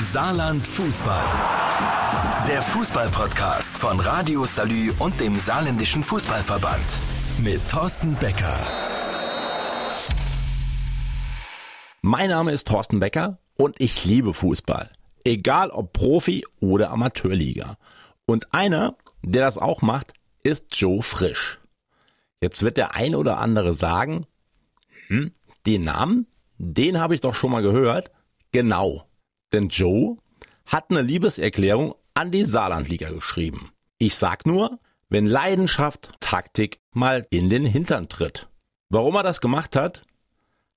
Saarland Fußball. Der Fußball-Podcast von Radio Salü und dem Saarländischen Fußballverband. Mit Thorsten Becker. Mein Name ist Thorsten Becker und ich liebe Fußball. Egal ob Profi oder Amateurliga. Und einer, der das auch macht, ist Joe Frisch. Jetzt wird der ein oder andere sagen, hm, den Namen, den habe ich doch schon mal gehört. Genau. Denn Joe hat eine Liebeserklärung an die Saarlandliga geschrieben. Ich sag nur, wenn Leidenschaft Taktik mal in den Hintern tritt. Warum er das gemacht hat,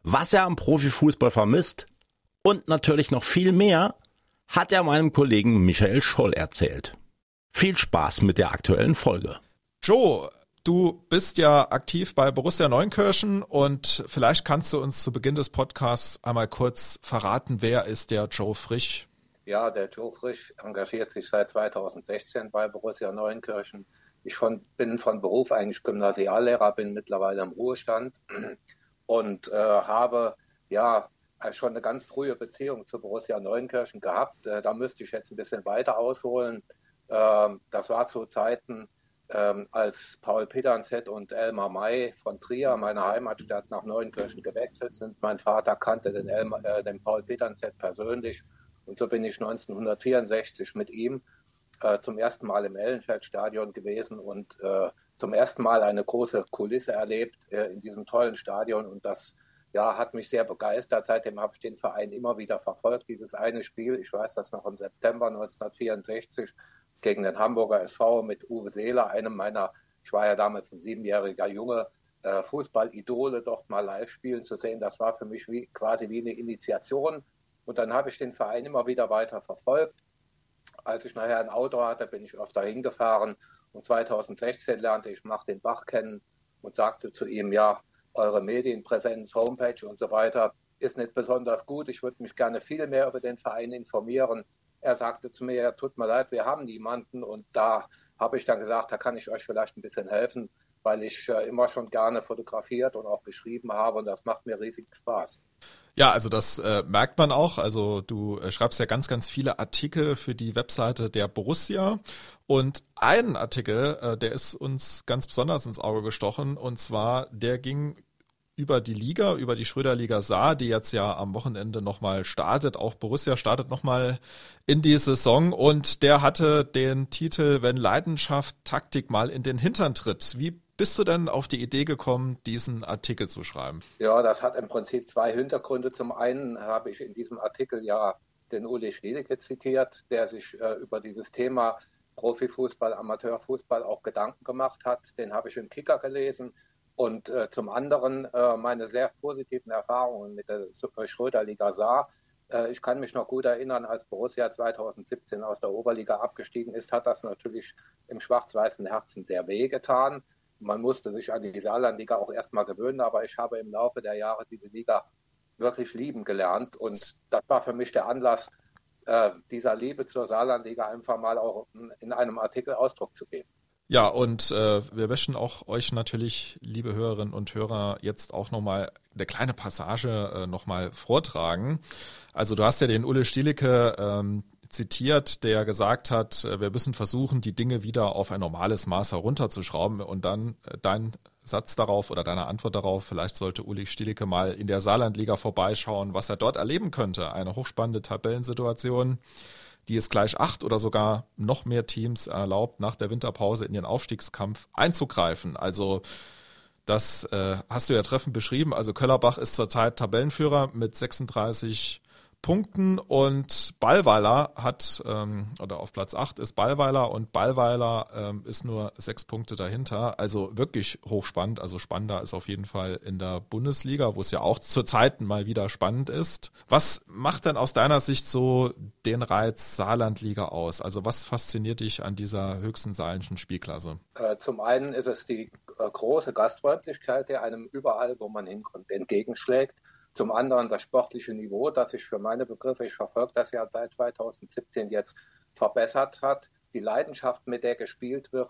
was er am Profifußball vermisst und natürlich noch viel mehr, hat er meinem Kollegen Michael Scholl erzählt. Viel Spaß mit der aktuellen Folge. Joe, du bist ja aktiv bei Borussia Neunkirchen und vielleicht kannst du uns zu Beginn des Podcasts einmal kurz verraten, wer ist der Joe Frisch? Ja, der Joe Frisch engagiert sich seit 2016 bei Borussia Neunkirchen. Ich von, bin von Beruf eigentlich Gymnasiallehrer, bin mittlerweile im Ruhestand und äh, habe ja schon eine ganz frühe Beziehung zu Borussia Neunkirchen gehabt. Äh, da müsste ich jetzt ein bisschen weiter ausholen. Äh, das war zu Zeiten, ähm, als Paul Pedernset und Elmar May von Trier, meiner Heimatstadt, nach Neunkirchen gewechselt sind. Mein Vater kannte den, Elmar, äh, den Paul Pedernset persönlich und so bin ich 1964 mit ihm äh, zum ersten Mal im Ellenfeldstadion gewesen und äh, zum ersten Mal eine große Kulisse erlebt äh, in diesem tollen Stadion und das ja, hat mich sehr begeistert. Seitdem habe ich den Verein immer wieder verfolgt. Dieses eine Spiel, ich weiß das noch im September 1964, gegen den Hamburger SV mit Uwe Seeler, einem meiner, ich war ja damals ein siebenjähriger Junge, äh, Fußballidole dort mal live spielen zu sehen. Das war für mich wie, quasi wie eine Initiation. Und dann habe ich den Verein immer wieder weiter verfolgt. Als ich nachher ein Auto hatte, bin ich öfter hingefahren. Und 2016 lernte ich Martin Bach kennen und sagte zu ihm, ja, eure Medienpräsenz, Homepage und so weiter ist nicht besonders gut. Ich würde mich gerne viel mehr über den Verein informieren. Er sagte zu mir, tut mir leid, wir haben niemanden. Und da habe ich dann gesagt, da kann ich euch vielleicht ein bisschen helfen, weil ich äh, immer schon gerne fotografiert und auch geschrieben habe und das macht mir riesig Spaß. Ja, also das äh, merkt man auch. Also du äh, schreibst ja ganz, ganz viele Artikel für die Webseite der Borussia und ein Artikel, äh, der ist uns ganz besonders ins Auge gestochen und zwar der ging über die Liga, über die Schröder-Liga Saar, die jetzt ja am Wochenende nochmal startet. Auch Borussia startet nochmal in die Saison und der hatte den Titel Wenn Leidenschaft Taktik mal in den Hintern tritt. Wie bist du denn auf die Idee gekommen, diesen Artikel zu schreiben? Ja, das hat im Prinzip zwei Hintergründe. Zum einen habe ich in diesem Artikel ja den Uli Schledeke zitiert, der sich äh, über dieses Thema Profifußball, Amateurfußball auch Gedanken gemacht hat. Den habe ich im Kicker gelesen und äh, zum anderen äh, meine sehr positiven Erfahrungen mit der Schröder-Liga Saar. Äh, ich kann mich noch gut erinnern, als Borussia 2017 aus der Oberliga abgestiegen ist, hat das natürlich im schwarz-weißen Herzen sehr weh getan. Man musste sich an die Saarlandliga auch erstmal gewöhnen, aber ich habe im Laufe der Jahre diese Liga wirklich lieben gelernt. Und das war für mich der Anlass, äh, dieser Liebe zur Saarlandliga einfach mal auch in einem Artikel Ausdruck zu geben. Ja, und äh, wir möchten auch euch natürlich, liebe Hörerinnen und Hörer, jetzt auch nochmal eine kleine Passage äh, nochmal vortragen. Also du hast ja den Ulle Stielicke ähm, zitiert, der gesagt hat, äh, wir müssen versuchen, die Dinge wieder auf ein normales Maß herunterzuschrauben und dann äh, dein Satz darauf oder deine Antwort darauf, vielleicht sollte Uli Stielicke mal in der Saarlandliga vorbeischauen, was er dort erleben könnte. Eine hochspannende Tabellensituation die es gleich acht oder sogar noch mehr Teams erlaubt, nach der Winterpause in ihren Aufstiegskampf einzugreifen. Also das äh, hast du ja treffend beschrieben. Also Köllerbach ist zurzeit Tabellenführer mit 36 Punkten und Ballweiler hat, ähm, oder auf Platz 8 ist Ballweiler und Ballweiler ähm, ist nur sechs Punkte dahinter. Also wirklich hochspannend. Also spannender ist auf jeden Fall in der Bundesliga, wo es ja auch zur Zeit mal wieder spannend ist. Was macht denn aus deiner Sicht so den Reiz Saarlandliga aus? Also was fasziniert dich an dieser höchsten saarländischen Spielklasse? Äh, zum einen ist es die äh, große Gastfreundlichkeit, der einem überall, wo man hinkommt, entgegenschlägt. Zum anderen das sportliche Niveau, das sich für meine Begriffe, ich verfolge das ja seit 2017 jetzt verbessert hat, die Leidenschaft, mit der gespielt wird.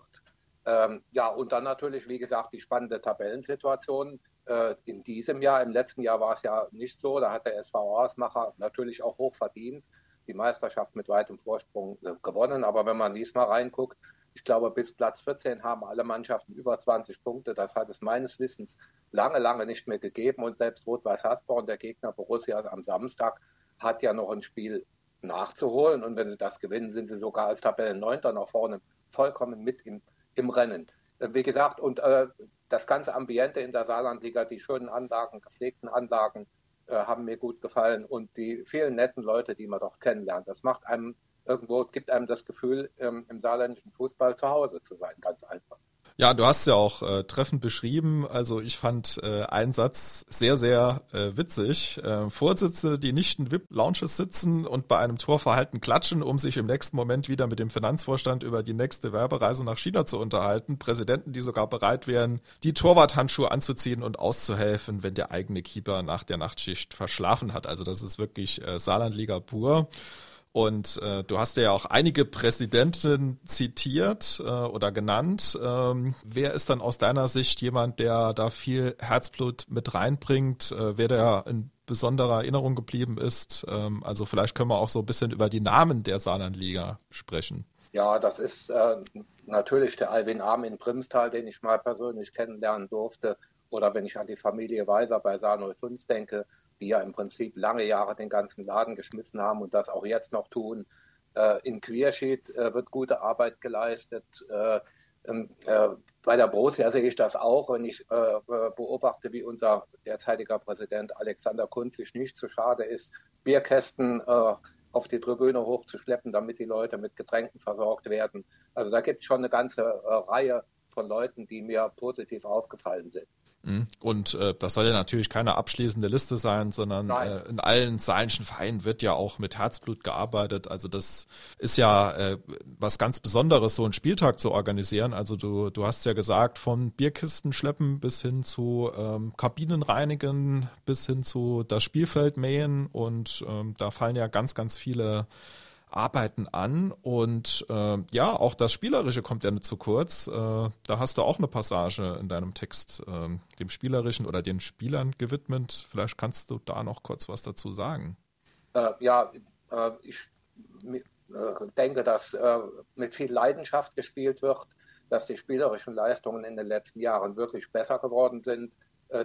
Ähm, ja, und dann natürlich, wie gesagt, die spannende Tabellensituation äh, in diesem Jahr. Im letzten Jahr war es ja nicht so. Da hat der SV Ausmacher natürlich auch hoch verdient die Meisterschaft mit weitem Vorsprung äh, gewonnen. Aber wenn man diesmal reinguckt, ich glaube, bis Platz 14 haben alle Mannschaften über 20 Punkte. Das hat es meines Wissens lange, lange nicht mehr gegeben. Und selbst Rot-Weiß Hasborn, der Gegner Borussia am Samstag, hat ja noch ein Spiel nachzuholen. Und wenn sie das gewinnen, sind sie sogar als Tabellenneunter nach vorne vollkommen mit im, im Rennen. Äh, wie gesagt, und äh, das ganze Ambiente in der Saarlandliga, die schönen Anlagen, gepflegten Anlagen, äh, haben mir gut gefallen und die vielen netten Leute, die man dort kennenlernt. Das macht einem irgendwo, gibt einem das Gefühl, ähm, im saarländischen Fußball zu Hause zu sein, ganz einfach. Ja, du hast ja auch äh, treffend beschrieben. Also ich fand äh, einen Satz sehr, sehr äh, witzig. Äh, Vorsitzende, die nicht in VIP-Lounges sitzen und bei einem Torverhalten klatschen, um sich im nächsten Moment wieder mit dem Finanzvorstand über die nächste Werbereise nach China zu unterhalten. Präsidenten, die sogar bereit wären, die Torwarthandschuhe anzuziehen und auszuhelfen, wenn der eigene Keeper nach der Nachtschicht verschlafen hat. Also das ist wirklich äh, Saarlandliga pur. Und äh, du hast ja auch einige Präsidenten zitiert äh, oder genannt. Ähm, wer ist dann aus deiner Sicht jemand, der da viel Herzblut mit reinbringt, äh, wer da in besonderer Erinnerung geblieben ist? Ähm, also vielleicht können wir auch so ein bisschen über die Namen der Saarlandliga sprechen. Ja, das ist äh, natürlich der Alwin Arm in Primstal, den ich mal persönlich kennenlernen durfte. Oder wenn ich an die Familie Weiser bei Saar 05 denke, die ja im Prinzip lange Jahre den ganzen Laden geschmissen haben und das auch jetzt noch tun. Äh, in Queerschied äh, wird gute Arbeit geleistet. Äh, ähm, äh bei der Borussia sehe ich das auch, wenn ich äh, beobachte, wie unser derzeitiger Präsident Alexander Kunz sich nicht zu schade ist, Bierkästen äh, auf die Tribüne hochzuschleppen, damit die Leute mit Getränken versorgt werden. Also da gibt es schon eine ganze Reihe von Leuten, die mir positiv aufgefallen sind. Mhm. Und äh, das soll ja natürlich keine abschließende Liste sein, sondern äh, in allen saarländischen Vereinen wird ja auch mit Herzblut gearbeitet. Also das ist ja äh, was ganz Besonderes, so einen Spieltag zu organisieren. Also du, du hast ja gesagt, von Bierkisten schleppen bis hin zu ähm, Kabinen reinigen, bis hin zu das Spielfeld mähen und ähm, da fallen ja ganz, ganz viele Arbeiten an und äh, ja, auch das Spielerische kommt ja nicht zu kurz. Äh, da hast du auch eine Passage in deinem Text äh, dem Spielerischen oder den Spielern gewidmet. Vielleicht kannst du da noch kurz was dazu sagen. Äh, ja, äh, ich äh, denke, dass mit viel Leidenschaft gespielt wird, dass die spielerischen Leistungen in den letzten Jahren wirklich besser geworden sind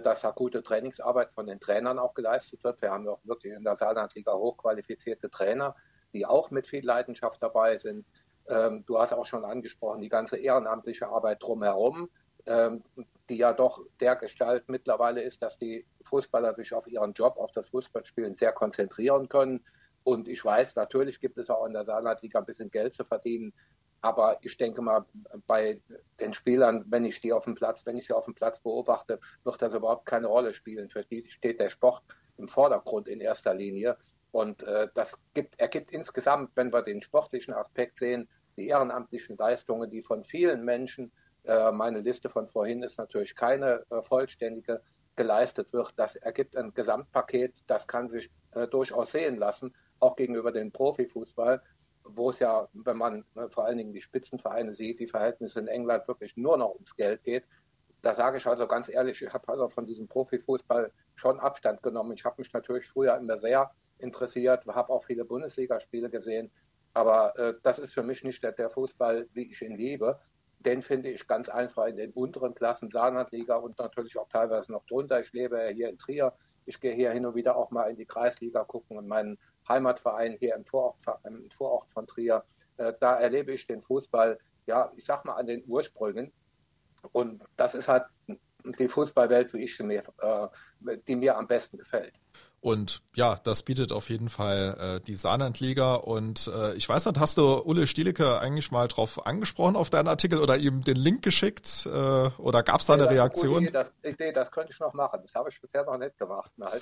dass da gute Trainingsarbeit von den Trainern auch geleistet wird. Wir haben auch wirklich in der Saarlandliga hochqualifizierte Trainer, die auch mit viel Leidenschaft dabei sind. Ähm, du hast auch schon angesprochen, die ganze ehrenamtliche Arbeit drumherum, ähm, die ja doch der Gestalt mittlerweile ist, dass die Fußballer sich auf ihren Job, auf das Fußballspielen sehr konzentrieren können. Und ich weiß, natürlich gibt es auch in der Saarlandliga ein bisschen Geld zu verdienen. Aber ich denke mal, bei den Spielern, wenn ich die auf dem Platz, wenn ich sie auf dem Platz beobachte, wird das überhaupt keine Rolle spielen. Für die steht der Sport im Vordergrund in erster Linie. Und äh, das gibt, ergibt insgesamt, wenn wir den sportlichen Aspekt sehen, die ehrenamtlichen Leistungen, die von vielen Menschen, äh, meine Liste von vorhin ist natürlich keine äh, vollständige, geleistet wird. Das ergibt ein Gesamtpaket, das kann sich äh, durchaus sehen lassen, auch gegenüber dem Profifußball, wo es ja, wenn man äh, vor allen Dingen die Spitzenvereine sieht, die Verhältnisse in England wirklich nur noch ums Geld geht. Da sage ich also ganz ehrlich, ich habe also von diesem Profifußball schon Abstand genommen. Ich habe mich natürlich früher immer sehr interessiert, habe auch viele Bundesligaspiele gesehen. Aber äh, das ist für mich nicht der, der, Fußball, wie ich ihn liebe. Den finde ich ganz einfach in den unteren Klassen, Saarlandliga und natürlich auch teilweise noch drunter. Ich lebe ja hier in Trier. Ich gehe hier hin und wieder auch mal in die Kreisliga gucken und meinen Heimatverein hier im Vorort, im Vorort von Trier. Äh, da erlebe ich den Fußball, ja, ich sag mal an den Ursprüngen. Und das ist halt die Fußballwelt, wie ich sie mir, äh, die mir am besten gefällt. Und ja, das bietet auf jeden Fall äh, die Saarlandliga. Und äh, ich weiß nicht, hast du Ulle Stielicke eigentlich mal drauf angesprochen auf deinen Artikel oder ihm den Link geschickt? Äh, oder gab es da eine Reaktion? Idee, das, Idee, das könnte ich noch machen. Das habe ich bisher noch nicht gemacht. Nein.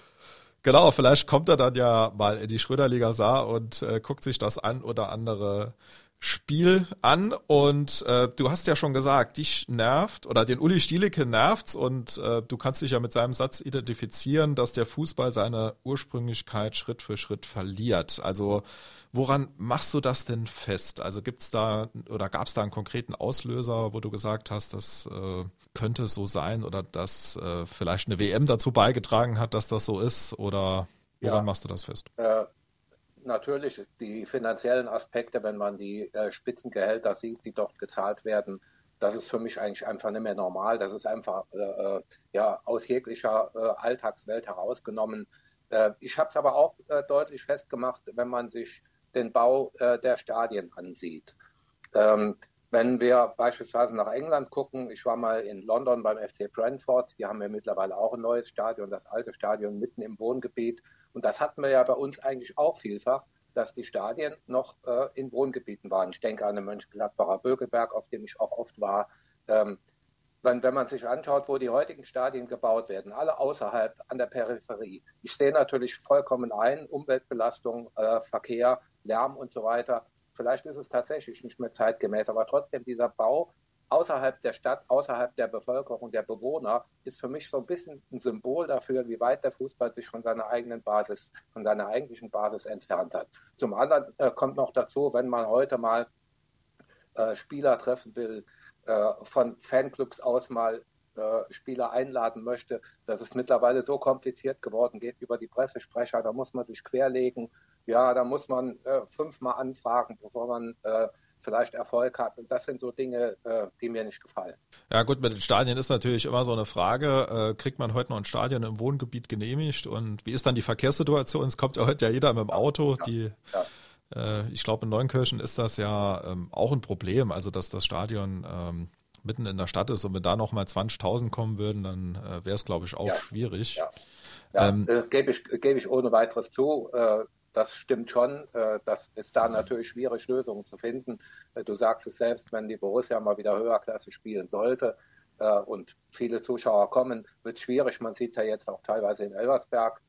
Genau, vielleicht kommt er dann ja mal in die Schröderliga Saar und äh, guckt sich das ein oder andere Spiel an und äh, du hast ja schon gesagt, dich nervt oder den Uli Stielicke nervt's und äh, du kannst dich ja mit seinem Satz identifizieren, dass der Fußball seine Ursprünglichkeit Schritt für Schritt verliert. Also woran machst du das denn fest? Also gibt's da oder gab's da einen konkreten Auslöser, wo du gesagt hast, das äh, könnte so sein oder dass äh, vielleicht eine WM dazu beigetragen hat, dass das so ist oder woran ja. machst du das fest? Äh natürlich die finanziellen Aspekte, wenn man die äh, Spitzengehälter sieht, die dort gezahlt werden, das ist für mich eigentlich einfach nicht mehr normal. Das ist einfach äh, äh ja, aus jeglicher äh, Alltagswelt herausgenommen. Äh, ich habe es aber auch äh, deutlich festgemacht, wenn man sich den Bau der Stadien ansieht. Ähm, wenn wir beispielsweise nach England gucken, ich war mal in London beim FC Brentford, die haben ja mittlerweile auch ein neues Stadion, das alte Stadion mitten im Wohngebiet. Und das hatten wir ja bei uns eigentlich auch vielfach, dass die Stadien noch äh, in Wohngebieten waren. Ich denke an den Mönchengladbacher Bögelberg, auf dem ich auch oft war. Ähm, wenn, wenn man sich anschaut, wo die heutigen Stadien gebaut werden, alle außerhalb an der Peripherie. Ich sehe natürlich vollkommen ein, Umweltbelastung, äh, Verkehr, Lärm und so weiter. Vielleicht ist es tatsächlich nicht mehr zeitgemäß, aber trotzdem dieser Bau außerhalb der Stadt, außerhalb der Bevölkerung, der Bewohner, ist für mich so ein bisschen ein Symbol dafür, wie weit der Fußball sich von seiner eigenen Basis, von seiner eigentlichen Basis entfernt hat. Zum anderen äh, kommt noch dazu, wenn man heute mal äh, Spieler treffen will, äh, von Fanclubs aus mal äh, Spieler einladen möchte, dass es mittlerweile so kompliziert geworden geht über die Pressesprecher, da muss man sich querlegen, ja, da muss man äh, fünfmal anfragen, bevor man äh, vielleicht Erfolg hat. Und das sind so Dinge, äh, die mir nicht gefallen. Ja gut, mit den Stadien ist natürlich immer so eine Frage, äh, kriegt man heute noch ein Stadion im Wohngebiet genehmigt und wie ist dann die Verkehrssituation? Es kommt ja heute ja jeder mit dem Auto, ja, die ja. Äh, ich glaube in Neunkirchen ist das ja ähm, auch ein Problem, also dass das Stadion ähm, mitten in der Stadt ist und wenn da nochmal 20.000 kommen würden, dann äh, wäre es glaube ich auch ja. schwierig. Ja, ähm, das gebe ich, gebe ich ohne weiteres zu. Das stimmt schon. Äh, das ist da natürlich schwierig, Lösungen zu finden. Äh, du sagst es selbst, wenn die Borussia mal wieder höherklasse spielen sollte äh, und viele Zuschauer kommen, wird es schwierig. Man sieht es ja jetzt auch teilweise in Elversberg,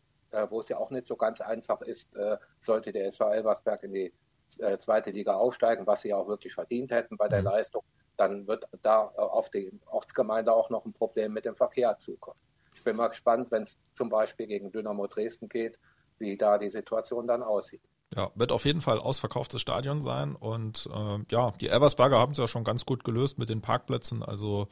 wo es ja auch nicht so ganz einfach ist, sollte der SV Elversberg in die zweite Liga aufsteigen, was sie auch wirklich verdient hätten bei der mhm. Leistung, dann wird da auf die Ortsgemeinde auch noch ein Problem mit dem Verkehr zukommen. Ich bin mal gespannt, wenn es zum Beispiel gegen Dynamo Dresden geht, wie da die Situation dann aussieht. Ja, wird auf jeden Fall ausverkauftes Stadion sein und äh, ja, die Elversberger haben es ja schon ganz gut gelöst mit den Parkplätzen. Also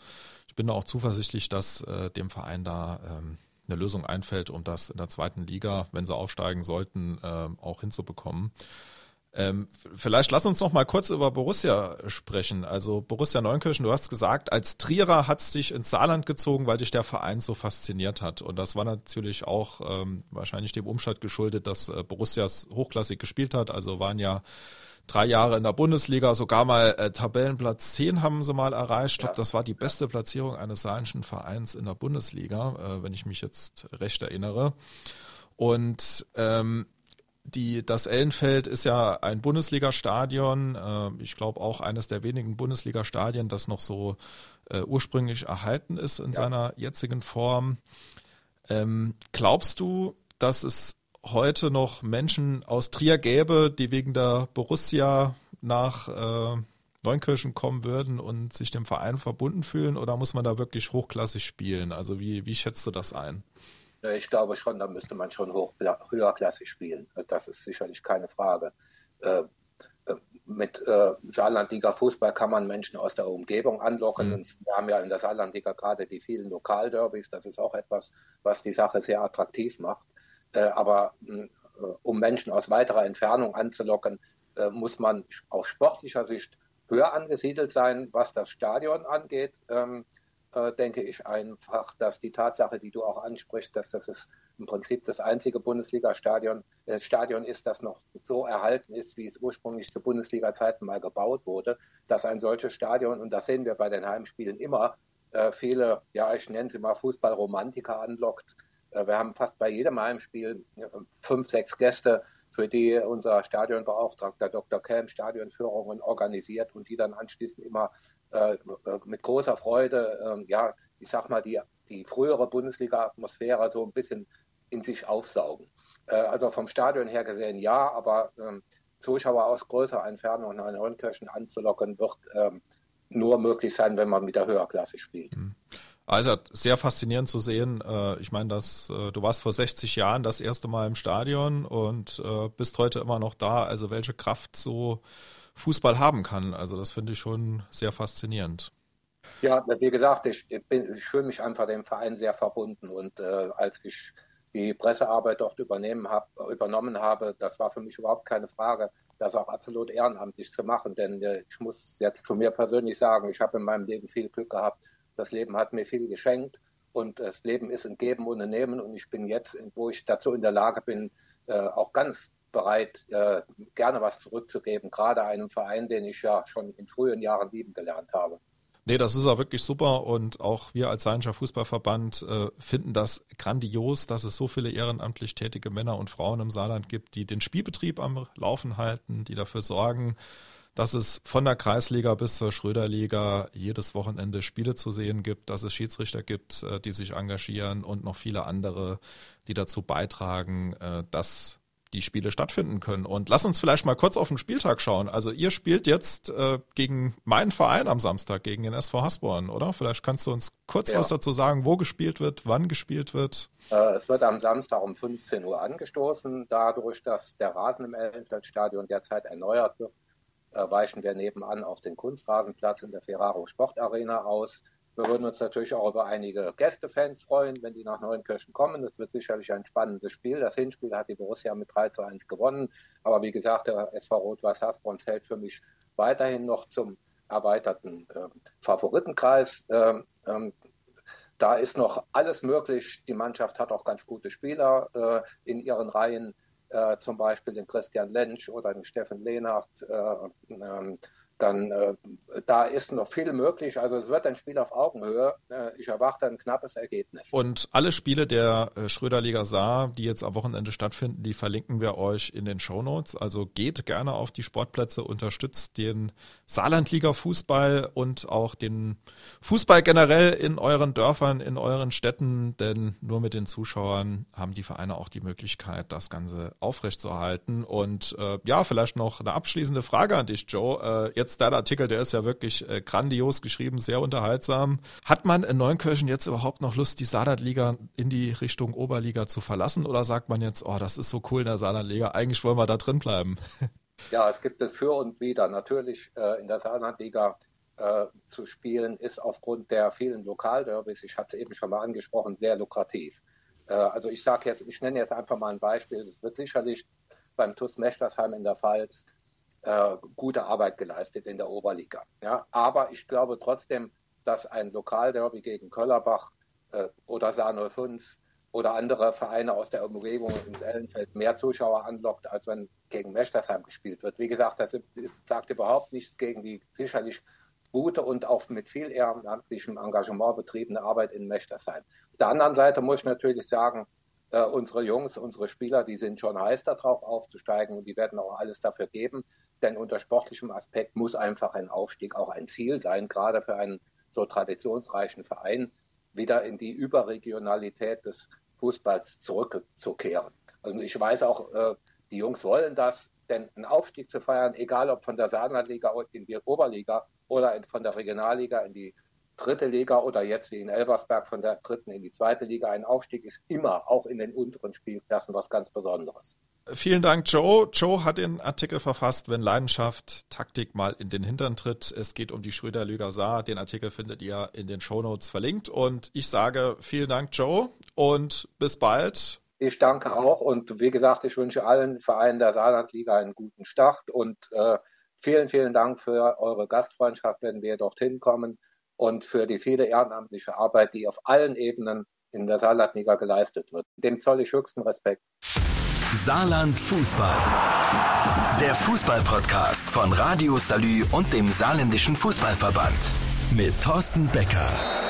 ich bin da auch zuversichtlich, dass äh, dem Verein da ähm, eine Lösung einfällt, um das in der zweiten Liga, wenn sie aufsteigen sollten, äh, auch hinzubekommen. Ähm, vielleicht lass uns noch mal kurz über Borussia sprechen. Also Borussia Neunkirchen, du hast gesagt, als Trierer hat es dich ins Saarland gezogen, weil dich der Verein so fasziniert hat. Und das war natürlich auch ähm, wahrscheinlich dem Umstand geschuldet, dass äh, Borussias hochklassig gespielt hat. Also waren ja drei Jahre in der Bundesliga, sogar mal äh, Tabellenplatz 10 haben sie mal erreicht. Ich glaube, das war die beste Platzierung eines saarländischen Vereins in der Bundesliga, äh, wenn ich mich jetzt recht erinnere. Und ähm, die, das Ellenfeld ist ja ein Bundesliga-Stadion, äh, ich glaube auch eines der wenigen Bundesliga-Stadien, das noch so äh, ursprünglich erhalten ist in ja. seiner jetzigen Form. Ähm, glaubst du, dass es heute noch Menschen aus Trier gäbe, die wegen der Borussia nach äh, Neunkirchen kommen würden und sich dem Verein verbunden fühlen oder muss man da wirklich hochklassig spielen? Also wie, wie schätzt du das ein? Ich glaube schon, da müsste man schon hoch, höherklassig spielen. Das ist sicherlich keine Frage. Äh, äh, mit äh, Saarlandliga Fußball kann man Menschen aus der Umgebung anlocken. Mhm. wir haben ja in der Saarlandliga gerade die vielen Lokalderbys. Das ist auch etwas, was die Sache sehr attraktiv macht. aber um Menschen aus weiterer Entfernung anzulocken, muss man auf sportlicher Sicht höher angesiedelt sein, was das Stadion angeht. Äh, denke ich einfach, dass die Tatsache, die du auch ansprichst, dass das ist im Prinzip das einzige Bundesliga-Stadion äh, Stadion ist, das noch so erhalten ist, wie es ursprünglich zu Bundesliga-Zeiten mal gebaut wurde, dass ein solches Stadion, und das sehen wir bei den Heimspielen immer, äh, viele, ja, ich nenne sie mal Fußballromantiker anlockt. Äh, wir haben fast bei jedem Heimspiel äh, fünf, sechs Gäste, für die unser Stadionbeauftragter Dr. Kelm Stadionführungen organisiert und die dann anschließend immer äh, mit großer Freude, äh, ja, ich sag mal, die, die frühere Bundesliga-Atmosphäre so ein bisschen in sich aufsaugen. Äh, also vom Stadion her gesehen ja, aber ähm, Zuschauer aus größerer Entfernung nach Neunkirchen anzulocken, wird ähm, nur möglich sein, wenn man mit der Höherklasse spielt. Mhm. Also sehr faszinierend zu sehen. Äh, ich meine, dass äh, du warst vor 60 Jahren das erste Mal im Stadion und äh, bist heute immer noch da. Also welche Kraft so Fußball haben kann. Also das finde ich schon sehr faszinierend. Ja, wie gesagt, ich, bin, ich fühle mich einfach dem Verein sehr verbunden und äh, als ich die Pressearbeit dort übernehmen hab, übernommen habe, das war für mich überhaupt keine Frage, das auch absolut ehrenamtlich zu machen. Denn äh, ich muss jetzt zu mir persönlich sagen, ich habe in meinem Leben viel Glück gehabt. Das Leben hat mir viel geschenkt und das Leben ist ein Geben und ein Nehmen. Und ich bin jetzt, wo ich dazu in der Lage bin, äh, auch ganz bereit, äh, gerne was zurückzugeben, gerade einem Verein, den ich ja schon in frühen Jahren lieben gelernt habe. Nee, das ist auch wirklich super und auch wir als Seinischer Fußballverband äh, finden das grandios, dass es so viele ehrenamtlich tätige Männer und Frauen im Saarland gibt, die den Spielbetrieb am Laufen halten, die dafür sorgen, dass es von der Kreisliga bis zur Schröderliga jedes Wochenende Spiele zu sehen gibt, dass es Schiedsrichter gibt, äh, die sich engagieren und noch viele andere, die dazu beitragen, äh, dass die Spiele stattfinden können. Und lass uns vielleicht mal kurz auf den Spieltag schauen. Also ihr spielt jetzt äh, gegen meinen Verein am Samstag, gegen den SV Hasborn, oder? Vielleicht kannst du uns kurz ja. was dazu sagen, wo gespielt wird, wann gespielt wird. Es wird am Samstag um 15 Uhr angestoßen. Dadurch, dass der Rasen im Ellenfeldstadion derzeit erneuert wird, weichen wir nebenan auf den Kunstrasenplatz in der Ferraro Sportarena aus. Wir würden uns natürlich auch über einige Gästefans freuen, wenn die nach Neunkirchen kommen. Das wird sicherlich ein spannendes Spiel. Das Hinspiel hat die Borussia mit 3 zu 1 gewonnen. Aber wie gesagt, der SV Rot-Weiß Hasborn zählt für mich weiterhin noch zum erweiterten äh, Favoritenkreis. Ähm, ähm, da ist noch alles möglich. Die Mannschaft hat auch ganz gute Spieler äh, in ihren Reihen, äh, zum Beispiel den Christian Lentsch oder den Steffen Lehnhardt. Äh, ähm, dann äh, da ist noch viel möglich. Also es wird ein Spiel auf Augenhöhe. Äh, ich erwarte ein knappes Ergebnis. Und alle Spiele der äh, Schröderliga Saar, die jetzt am Wochenende stattfinden, die verlinken wir euch in den Show Notes. Also geht gerne auf die Sportplätze, unterstützt den Saarlandliga Fußball und auch den Fußball generell in euren Dörfern, in euren Städten, denn nur mit den Zuschauern haben die Vereine auch die Möglichkeit, das Ganze aufrechtzuerhalten. Und äh, ja, vielleicht noch eine abschließende Frage an dich, Joe. Äh, jetzt jetzt dein Artikel, der ist ja wirklich äh, grandios geschrieben, sehr unterhaltsam. Hat man in Neunkirchen jetzt überhaupt noch Lust, die Saarlandliga in die Richtung Oberliga zu verlassen? Oder sagt man jetzt, oh, das ist so cool in der Saarlandliga, eigentlich wollen wir da drin bleiben? Ja, es gibt ein Für und Wider. Natürlich äh, in der Saarlandliga äh, zu spielen, ist aufgrund der vielen Lokalderbys, ich hatte es eben schon mal angesprochen, sehr lukrativ. Äh, also ich sage jetzt, ich nenne jetzt einfach mal ein Beispiel. Es wird sicherlich beim TuS Mechtersheim in der Pfalz äh, gute Arbeit geleistet in der Oberliga. Ja, aber ich glaube trotzdem, dass ein Lokalderby gegen Köllerbach äh, oder Saar 05 oder andere Vereine aus der Umgebung ins Ellenfeld mehr Zuschauer anlockt, als wenn gegen Mechtersheim gespielt wird. Wie gesagt, das ist, sagt überhaupt nichts gegen die sicherlich gute und auch mit viel ehrenamtlichem Engagement betriebene Arbeit in Mechtersheim. Auf der anderen Seite muss ich natürlich sagen, äh, unsere Jungs, unsere Spieler, die sind schon heiß darauf aufzusteigen und die werden auch alles dafür geben. Denn unter sportlichem Aspekt muss einfach ein Aufstieg auch ein Ziel sein, gerade für einen so traditionsreichen Verein, wieder in die Überregionalität des Fußballs zurückzukehren. Also ich weiß auch, äh, die Jungs wollen das, denn einen Aufstieg zu feiern, egal ob von der Saarlandliga in die Oberliga oder von der Regionalliga in die dritte Liga oder jetzt wie in Elversberg von der dritten in die zweite Liga. Ein Aufstieg ist immer, auch in den unteren Spielklassen, was ganz Besonderes. Vielen Dank, Joe. Joe hat den Artikel verfasst, wenn Leidenschaft Taktik mal in den Hintern tritt. Es geht um die Schröder-Lüger Saar. Den Artikel findet ihr in den Shownotes verlinkt. Und ich sage vielen Dank, Joe, und bis bald. Ich danke auch und wie gesagt, ich wünsche allen Vereinen der Saarlandliga einen guten Start und äh, vielen, vielen Dank für eure Gastfreundschaft, wenn wir dorthin kommen und für die viele ehrenamtliche Arbeit, die auf allen Ebenen in der Saarlandliga geleistet wird. Dem zoll ich höchsten Respekt. Saarland Fußball. Der Fußball-Podcast von Radio Salü und dem Saarländischen Fußballverband. Mit Thorsten Becker.